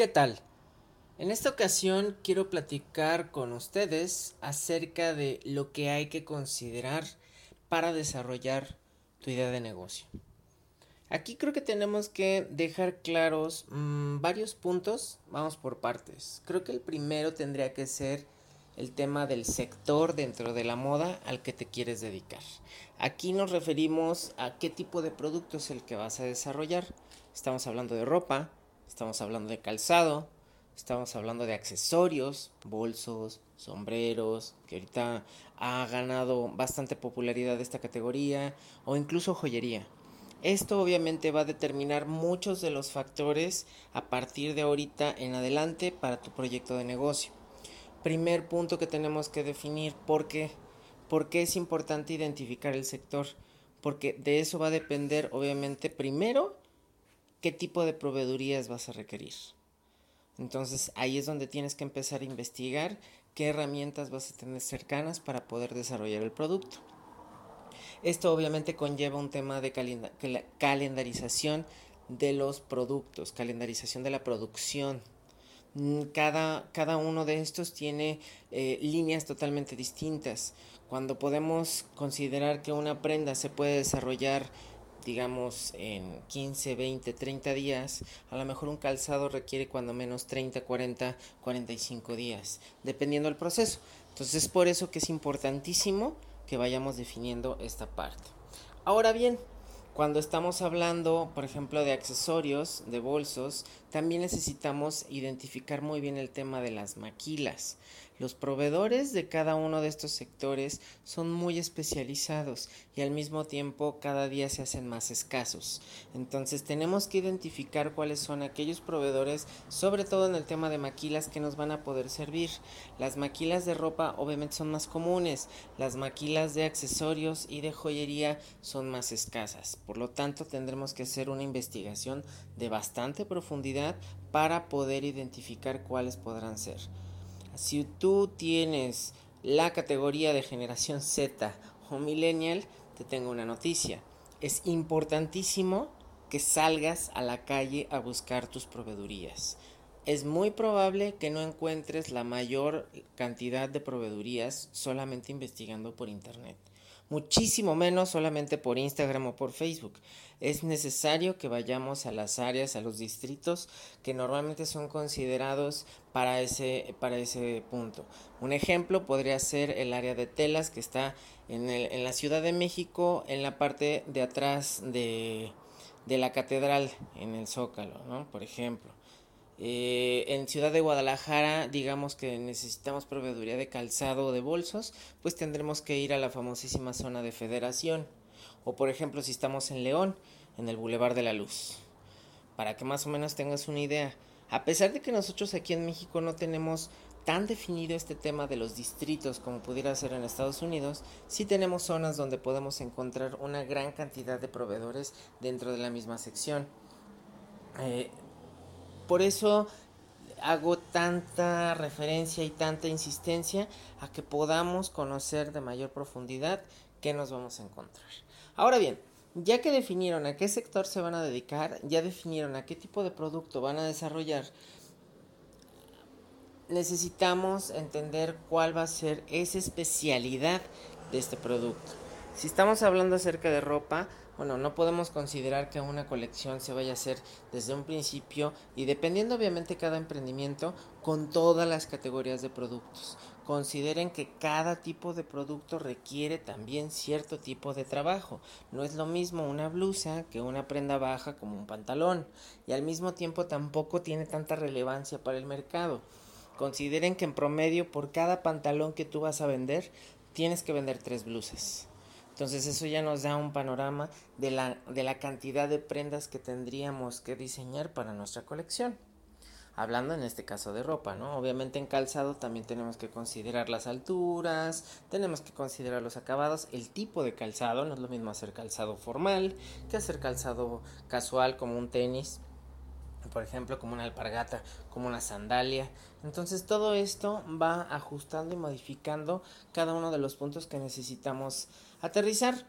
¿Qué tal? En esta ocasión quiero platicar con ustedes acerca de lo que hay que considerar para desarrollar tu idea de negocio. Aquí creo que tenemos que dejar claros mmm, varios puntos. Vamos por partes. Creo que el primero tendría que ser el tema del sector dentro de la moda al que te quieres dedicar. Aquí nos referimos a qué tipo de producto es el que vas a desarrollar. Estamos hablando de ropa, estamos hablando de calzado, estamos hablando de accesorios, bolsos, sombreros, que ahorita ha ganado bastante popularidad esta categoría, o incluso joyería. Esto obviamente va a determinar muchos de los factores a partir de ahorita en adelante para tu proyecto de negocio. Primer punto que tenemos que definir, ¿por qué? ¿Por qué es importante identificar el sector? Porque de eso va a depender obviamente primero qué tipo de proveedurías vas a requerir. Entonces ahí es donde tienes que empezar a investigar qué herramientas vas a tener cercanas para poder desarrollar el producto. Esto obviamente conlleva un tema de calendarización de los productos, calendarización de la producción. Mm, cada, cada uno de estos tiene eh, líneas totalmente distintas. Cuando podemos considerar que una prenda se puede desarrollar digamos en 15, 20, 30 días, a lo mejor un calzado requiere cuando menos 30, 40, 45 días, dependiendo del proceso. Entonces es por eso que es importantísimo que vayamos definiendo esta parte. Ahora bien, cuando estamos hablando, por ejemplo, de accesorios, de bolsos, también necesitamos identificar muy bien el tema de las maquilas. Los proveedores de cada uno de estos sectores son muy especializados y al mismo tiempo cada día se hacen más escasos. Entonces tenemos que identificar cuáles son aquellos proveedores, sobre todo en el tema de maquilas que nos van a poder servir. Las maquilas de ropa obviamente son más comunes, las maquilas de accesorios y de joyería son más escasas. Por lo tanto tendremos que hacer una investigación de bastante profundidad para poder identificar cuáles podrán ser. Si tú tienes la categoría de generación Z o millennial, te tengo una noticia. Es importantísimo que salgas a la calle a buscar tus proveedurías. Es muy probable que no encuentres la mayor cantidad de proveedurías solamente investigando por internet muchísimo menos solamente por Instagram o por Facebook. Es necesario que vayamos a las áreas, a los distritos que normalmente son considerados para ese, para ese punto. Un ejemplo podría ser el área de telas que está en, el, en la Ciudad de México, en la parte de atrás de, de la catedral, en el Zócalo, ¿no? Por ejemplo. Eh, en Ciudad de Guadalajara, digamos que necesitamos proveeduría de calzado o de bolsos, pues tendremos que ir a la famosísima zona de Federación. O por ejemplo, si estamos en León, en el Boulevard de la Luz. Para que más o menos tengas una idea. A pesar de que nosotros aquí en México no tenemos tan definido este tema de los distritos como pudiera ser en Estados Unidos, sí tenemos zonas donde podemos encontrar una gran cantidad de proveedores dentro de la misma sección. Eh, por eso hago tanta referencia y tanta insistencia a que podamos conocer de mayor profundidad qué nos vamos a encontrar. Ahora bien, ya que definieron a qué sector se van a dedicar, ya definieron a qué tipo de producto van a desarrollar, necesitamos entender cuál va a ser esa especialidad de este producto. Si estamos hablando acerca de ropa, bueno, no podemos considerar que una colección se vaya a hacer desde un principio y dependiendo obviamente cada emprendimiento con todas las categorías de productos. Consideren que cada tipo de producto requiere también cierto tipo de trabajo. No es lo mismo una blusa que una prenda baja como un pantalón y al mismo tiempo tampoco tiene tanta relevancia para el mercado. Consideren que en promedio por cada pantalón que tú vas a vender tienes que vender tres blusas. Entonces eso ya nos da un panorama de la, de la cantidad de prendas que tendríamos que diseñar para nuestra colección. Hablando en este caso de ropa, ¿no? Obviamente en calzado también tenemos que considerar las alturas, tenemos que considerar los acabados, el tipo de calzado, no es lo mismo hacer calzado formal que hacer calzado casual como un tenis, por ejemplo, como una alpargata, como una sandalia. Entonces todo esto va ajustando y modificando cada uno de los puntos que necesitamos aterrizar.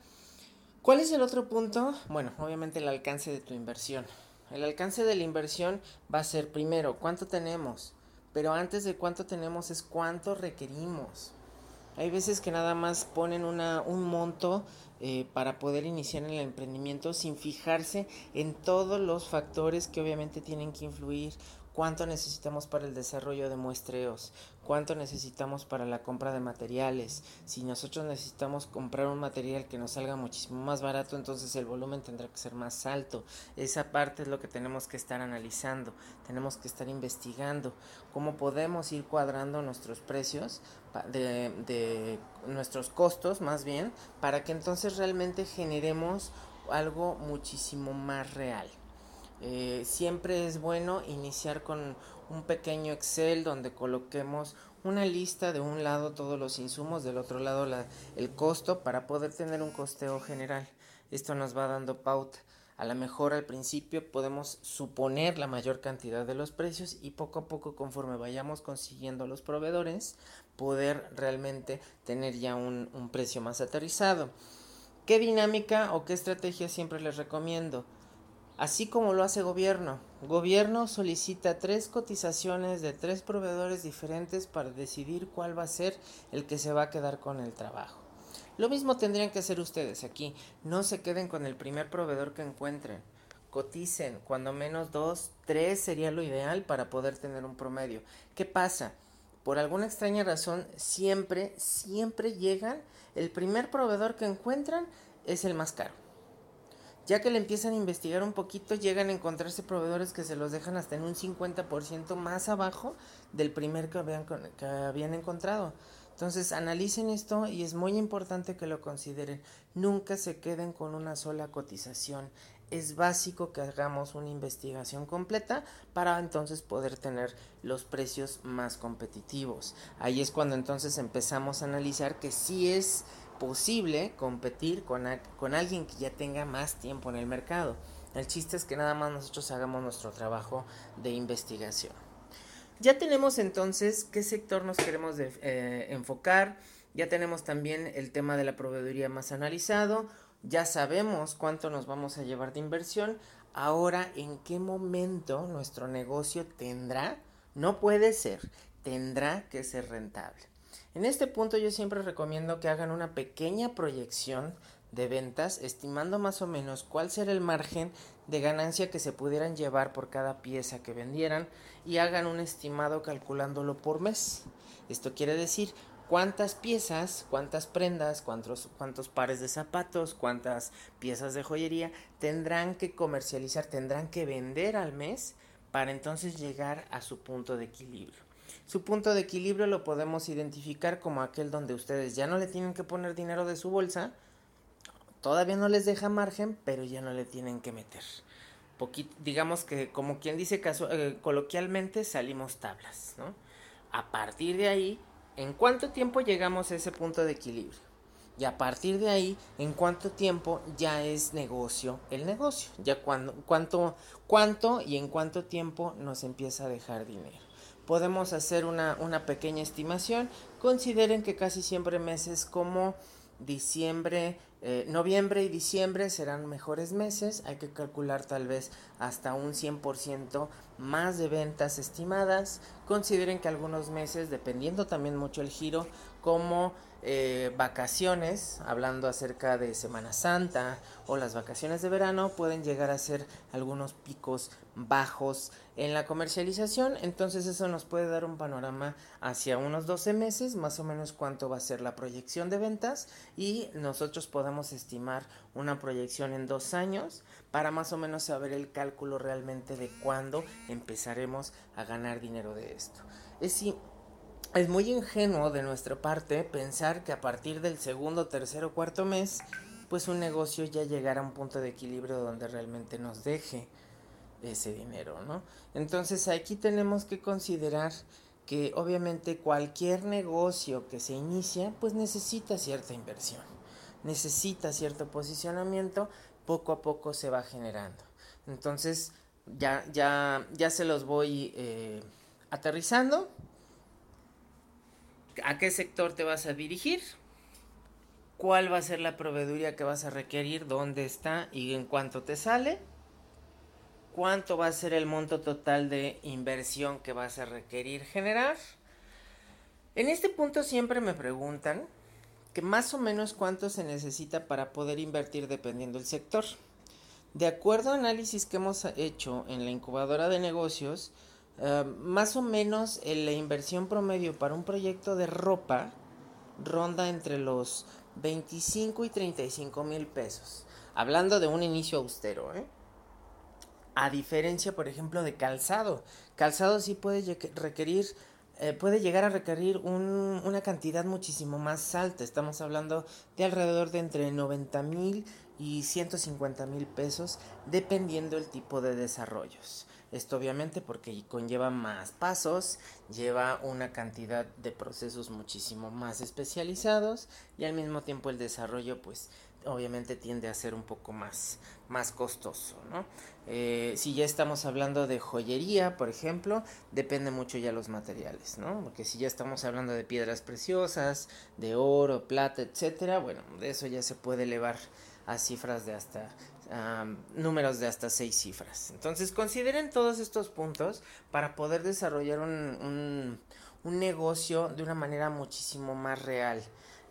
¿Cuál es el otro punto? Bueno, obviamente el alcance de tu inversión. El alcance de la inversión va a ser primero cuánto tenemos, pero antes de cuánto tenemos es cuánto requerimos. Hay veces que nada más ponen un monto eh, para poder iniciar el emprendimiento sin fijarse en todos los factores que obviamente tienen que influir cuánto necesitamos para el desarrollo de muestreos, cuánto necesitamos para la compra de materiales. Si nosotros necesitamos comprar un material que nos salga muchísimo más barato, entonces el volumen tendrá que ser más alto. Esa parte es lo que tenemos que estar analizando, tenemos que estar investigando cómo podemos ir cuadrando nuestros precios de, nuestros costos más bien para que entonces realmente generemos algo muchísimo más real. Eh, siempre es bueno iniciar con un pequeño Excel donde coloquemos una lista de un lado todos los insumos, del otro lado el costo para poder tener un costeo general. Esto nos va dando pauta. A lo mejor al principio podemos suponer la mayor cantidad de los precios y poco a poco conforme vayamos consiguiendo los proveedores poder realmente tener ya un precio más aterrizado. ¿Qué dinámica o qué estrategia siempre les recomiendo? Así como lo hace gobierno. Gobierno solicita tres cotizaciones de tres proveedores diferentes para decidir cuál va a ser el que se va a quedar con el trabajo. Lo mismo tendrían que hacer ustedes aquí. No se queden con el primer proveedor que encuentren. Coticen, cuando menos dos, tres sería lo ideal para poder tener un promedio. ¿Qué pasa? Por alguna extraña razón, siempre, siempre llegan, el primer proveedor que encuentran es el más caro. Ya que le empiezan a investigar un poquito, llegan a encontrarse proveedores que se los dejan hasta en un 50% más abajo del primer que habían, que habían encontrado. Entonces analicen esto y es muy importante que lo consideren. Nunca se queden con una sola cotización. Es básico que hagamos una investigación completa para entonces poder tener los precios más competitivos. Ahí es cuando entonces empezamos a analizar que sí es posible competir con, con alguien que ya tenga más tiempo en el mercado. El chiste es que nada más nosotros hagamos nuestro trabajo de investigación. Ya tenemos entonces qué sector nos queremos eh, enfocar, ya tenemos también el tema de la proveeduría más analizado, ya sabemos cuánto nos vamos a llevar de inversión, ahora en qué momento nuestro negocio tendrá, no puede ser, tendrá que ser rentable. En este punto yo siempre recomiendo que hagan una pequeña proyección de ventas, estimando más o menos cuál será el margen de ganancia que se pudieran llevar por cada pieza que vendieran y hagan un estimado calculándolo por mes. Esto quiere decir cuántas piezas, cuántas prendas, cuántos, cuántos pares de zapatos, cuántas piezas de joyería tendrán que comercializar, tendrán que vender al mes para entonces llegar a su punto de equilibrio. Su punto de equilibrio lo podemos identificar como aquel donde ustedes ya no le tienen que poner dinero de su bolsa, todavía no les deja margen, pero ya no le tienen que meter. digamos que como quien dice eh, coloquialmente salimos tablas, ¿no? A partir de ahí, ¿en cuánto tiempo llegamos a ese punto de equilibrio? Y a partir de ahí, ¿en cuánto tiempo ya es negocio el negocio? Ya cuando, cuánto, cuánto y en cuánto tiempo nos empieza a dejar dinero podemos hacer una, una pequeña estimación. Consideren que casi siempre meses como diciembre, eh, noviembre y diciembre serán mejores meses. Hay que calcular tal vez hasta un 100% más de ventas estimadas. Consideren que algunos meses, dependiendo también mucho el giro, como eh, vacaciones, hablando acerca de Semana Santa o las vacaciones de verano, pueden llegar a ser algunos picos bajos en la comercialización. Entonces eso nos puede dar un panorama hacia unos 12 meses, más o menos cuánto va a ser la proyección de ventas y nosotros podemos estimar una proyección en dos años para más o menos saber el cálculo realmente de cuándo empezaremos a ganar dinero de esto. Es, es muy ingenuo de nuestra parte pensar que a partir del segundo, tercero, cuarto mes, pues un negocio ya llegará a un punto de equilibrio donde realmente nos deje ese dinero, ¿no? Entonces aquí tenemos que considerar que obviamente cualquier negocio que se inicia, pues necesita cierta inversión, necesita cierto posicionamiento, poco a poco se va generando. Entonces ya, ya, ya se los voy eh, aterrizando a qué sector te vas a dirigir, cuál va a ser la proveeduría que vas a requerir, dónde está y en cuánto te sale. cuánto va a ser el monto total de inversión que vas a requerir generar. En este punto siempre me preguntan que más o menos cuánto se necesita para poder invertir dependiendo del sector. De acuerdo a análisis que hemos hecho en la incubadora de negocios, eh, más o menos eh, la inversión promedio para un proyecto de ropa ronda entre los 25 y 35 mil pesos. Hablando de un inicio austero, ¿eh? A diferencia, por ejemplo, de calzado. Calzado sí puede requerir, eh, puede llegar a requerir una cantidad muchísimo más alta. Estamos hablando de alrededor de entre 90 mil y 150 mil pesos, dependiendo el tipo de desarrollos. Esto obviamente porque conlleva más pasos, lleva una cantidad de procesos muchísimo más especializados y al mismo tiempo el desarrollo pues obviamente tiende a ser un poco más, más costoso, ¿no? Eh, si ya estamos hablando de joyería, por ejemplo, depende mucho ya los materiales, ¿no? Porque si ya estamos hablando de piedras preciosas, de oro, plata, etcétera, bueno, de eso ya se puede elevar a cifras de hasta números de hasta seis cifras. Entonces consideren todos estos puntos para poder desarrollar un, un, negocio de una manera muchísimo más real.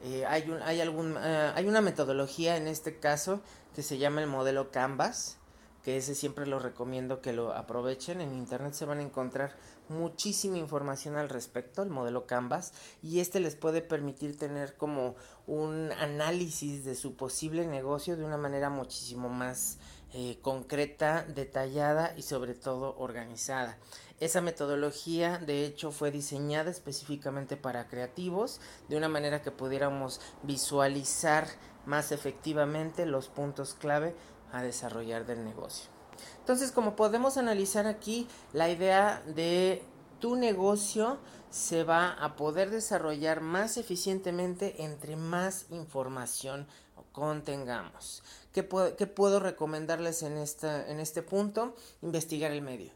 Eh, hay, un, hay, algún, eh, hay una metodología en este caso que se llama el modelo Canvas, que ese siempre lo recomiendo que lo aprovechen. En internet se van a encontrar muchísima información al respecto, el modelo Canvas, y este les puede permitir tener como un análisis de su posible negocio de una manera muchísimo más eh, concreta, detallada y sobre todo organizada. Esa metodología de hecho fue diseñada específicamente para creativos, de una manera que pudiéramos visualizar más efectivamente los puntos clave a desarrollar del negocio. Entonces, como podemos analizar aquí, la idea de tu negocio se va a poder desarrollar más eficientemente entre más información contengamos. ¿Qué puedo, puedo recomendarles en, esta, en este punto? Investigar el medio.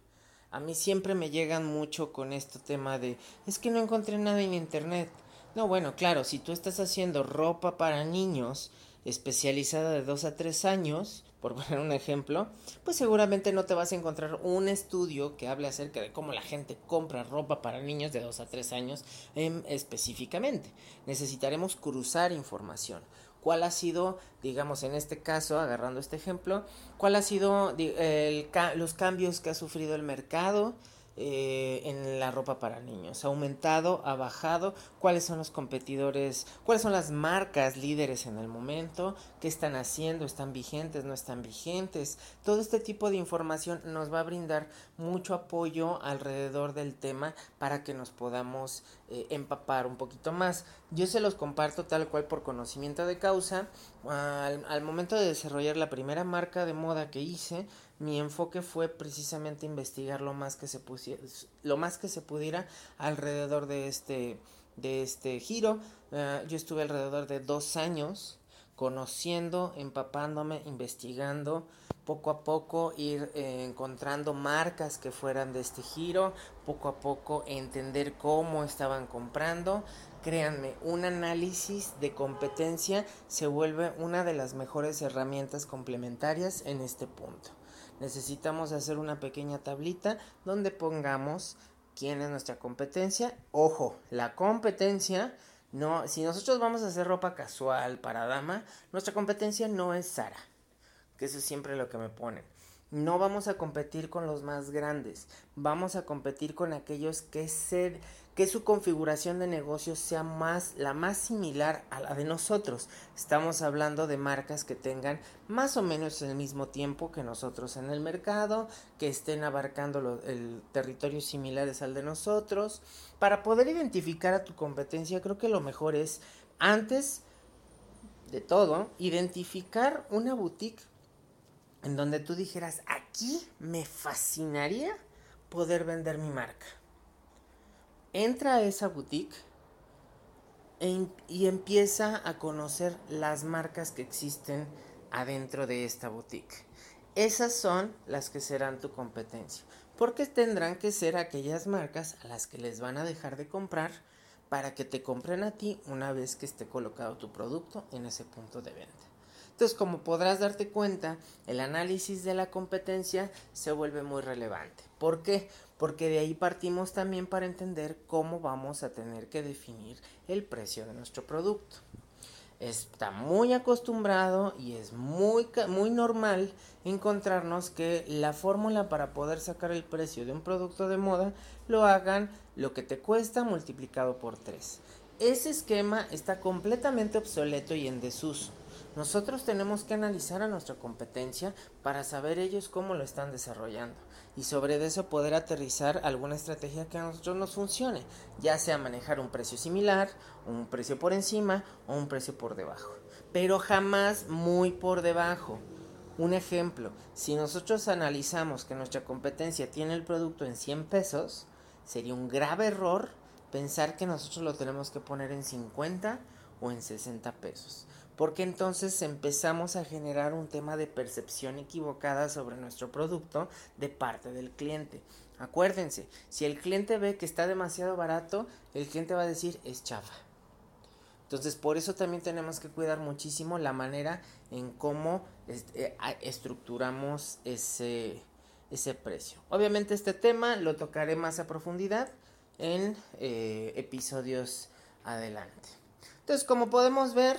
A mí siempre me llegan mucho con este tema de, es que no encontré nada en internet. No, bueno, claro, si tú estás haciendo ropa para niños especializada de 2 a 3 años, por poner un ejemplo, pues seguramente no te vas a encontrar un estudio que hable acerca de cómo la gente compra ropa para niños de 2 a 3 años específicamente. Necesitaremos cruzar información. ¿Cuál ha sido, digamos, en este caso, agarrando este ejemplo, cuál ha sido los cambios que ha sufrido el mercado? Eh, en la ropa para niños? ¿Ha aumentado? ¿Ha bajado? ¿Cuáles son los competidores? ¿Cuáles son las marcas líderes en el momento? ¿Qué están haciendo? ¿Están vigentes? ¿No están vigentes? Todo este tipo de información nos va a brindar mucho apoyo alrededor del tema para que nos podamos eh, empapar un poquito más. Yo se los comparto tal cual por conocimiento de causa. Al, al momento de desarrollar la primera marca de moda que hice, mi enfoque fue precisamente investigar lo más que se pusiera, lo más que se pudiera alrededor de este de este giro. Eh, yo estuve alrededor de dos años conociendo empapándome investigando poco a poco ir eh, encontrando marcas que fueran de este giro poco a poco entender cómo estaban comprando. Créanme un análisis de competencia se vuelve una de las mejores herramientas complementarias en este punto necesitamos hacer una pequeña tablita donde pongamos quién es nuestra competencia. Ojo, la competencia no, si nosotros vamos a hacer ropa casual para dama, nuestra competencia no es Sara, que eso es siempre lo que me ponen. No vamos a competir con los más grandes, vamos a competir con aquellos que se que su configuración de negocio sea más la más similar a la de nosotros. Estamos hablando de marcas que tengan más o menos el mismo tiempo que nosotros en el mercado, que estén abarcando el territorio similares al de nosotros. Para poder identificar a tu competencia, creo que lo mejor es antes de todo identificar una boutique en donde tú dijeras, aquí me fascinaría poder vender mi marca entra a esa boutique y empieza a conocer las marcas que existen adentro de esta boutique. Esas son las que serán tu competencia, porque tendrán que ser aquellas marcas a las que les van a dejar de comprar para que te compren a ti una vez que esté colocado tu producto en ese punto de venta. Entonces, como podrás darte cuenta, el análisis de la competencia se vuelve muy relevante. ¿Por qué? Porque de ahí partimos también para entender cómo vamos a tener que definir el precio de nuestro producto. Está muy acostumbrado y es muy, muy normal encontrarnos que la fórmula para poder sacar el precio de un producto de moda lo hagan lo que te cuesta multiplicado por 3. Ese esquema está completamente obsoleto y en desuso. Nosotros tenemos que analizar a nuestra competencia para saber ellos cómo lo están desarrollando y sobre eso poder aterrizar alguna estrategia que a nosotros nos funcione, ya sea manejar un precio similar, un precio por encima o un precio por debajo, pero jamás muy por debajo. Un ejemplo, si nosotros analizamos que nuestra competencia tiene el producto en 100 pesos, sería un grave error pensar que nosotros lo tenemos que poner en 50 o en 60 pesos porque entonces empezamos a generar un tema de percepción equivocada sobre nuestro producto de parte del cliente. Acuérdense, si el cliente ve que está demasiado barato, el cliente va a decir es chafa. Entonces, por eso también tenemos que cuidar muchísimo la manera en cómo este, estructuramos ese, ese precio. Obviamente este tema lo tocaré más a profundidad en eh, episodios adelante. Entonces, como podemos ver,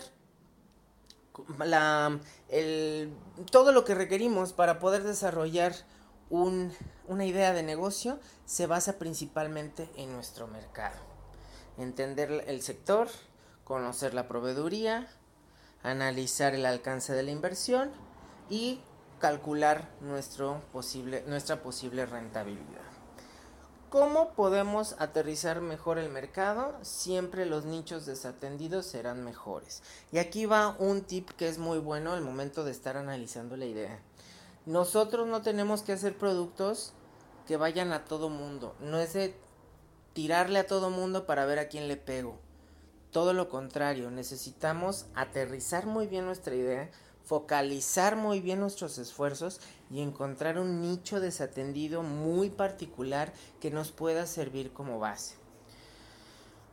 la, el, todo lo que requerimos para poder desarrollar un, una idea de negocio se basa principalmente en nuestro mercado. Entender el sector, conocer la proveeduría, analizar el alcance de la inversión y calcular nuestro posible, nuestra posible rentabilidad. ¿Cómo podemos aterrizar mejor el mercado? Siempre los nichos desatendidos serán mejores. Y aquí va un tip que es muy bueno al momento de estar analizando la idea. Nosotros no tenemos que hacer productos que vayan a todo mundo. No es de tirarle a todo mundo para ver a quién le pego. Todo lo contrario, necesitamos aterrizar muy bien nuestra idea, focalizar muy bien nuestros esfuerzos y encontrar un nicho desatendido muy particular que nos pueda servir como base.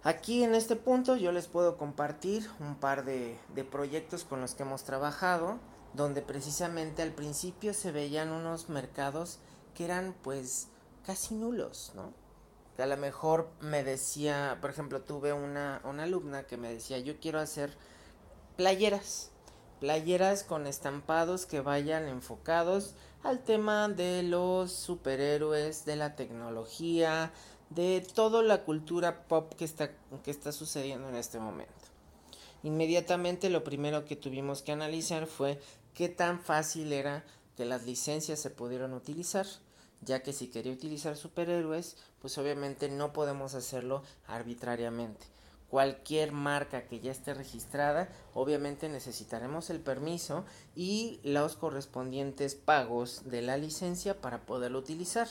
Aquí en este punto yo les puedo compartir un par de, proyectos con los que hemos trabajado, donde precisamente al principio se veían unos mercados que eran pues casi nulos, ¿no? A lo mejor me decía, por ejemplo, tuve una, una alumna que me decía, yo quiero hacer playeras, playeras con estampados que vayan enfocados al tema de los superhéroes, de la tecnología, de toda la cultura pop que está, sucediendo en este momento. Inmediatamente lo primero que tuvimos que analizar fue qué tan fácil era que las licencias se pudieran utilizar, ya que si quería utilizar superhéroes, pues obviamente no podemos hacerlo arbitrariamente cualquier marca que ya esté registrada, obviamente necesitaremos el permiso y los correspondientes pagos de la licencia para poderlo utilizar.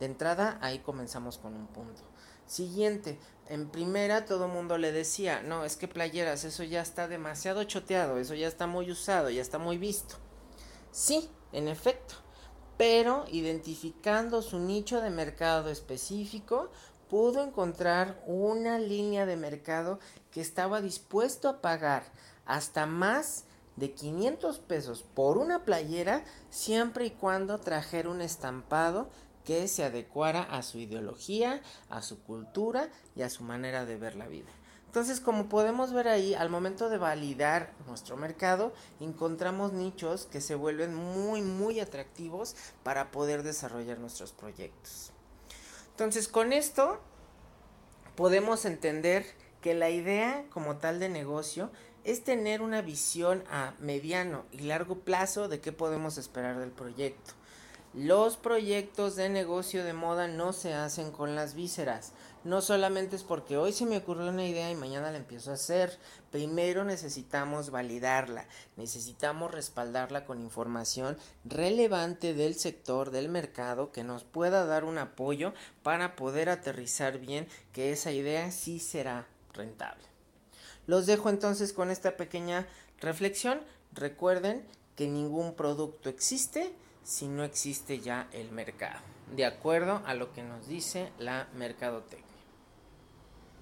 De entrada, ahí comenzamos con un punto. Siguiente, en primera todo el mundo le decía, no, es que playeras, eso ya está demasiado choteado, eso ya está muy usado, ya está muy visto. Sí, en efecto, pero identificando su nicho de mercado específico, pudo encontrar una línea de mercado que estaba dispuesto a pagar hasta más de 500 pesos por una playera siempre y cuando trajera un estampado que se adecuara a su ideología, a su cultura y a su manera de ver la vida. Entonces, como podemos ver ahí, al momento de validar nuestro mercado, encontramos nichos que se vuelven muy, muy atractivos para poder desarrollar nuestros proyectos. Entonces con esto podemos entender que la idea como tal de negocio es tener una visión a mediano y largo plazo de qué podemos esperar del proyecto. Los proyectos de negocio de moda no se hacen con las vísceras. No solamente es porque hoy se me ocurrió una idea y mañana la empiezo a hacer. Primero necesitamos validarla, necesitamos respaldarla con información relevante del sector, del mercado, que nos pueda dar un apoyo para poder aterrizar bien que esa idea sí será rentable. Los dejo entonces con esta pequeña reflexión. Recuerden que ningún producto existe si no existe ya el mercado, de acuerdo a lo que nos dice la mercadotecnia.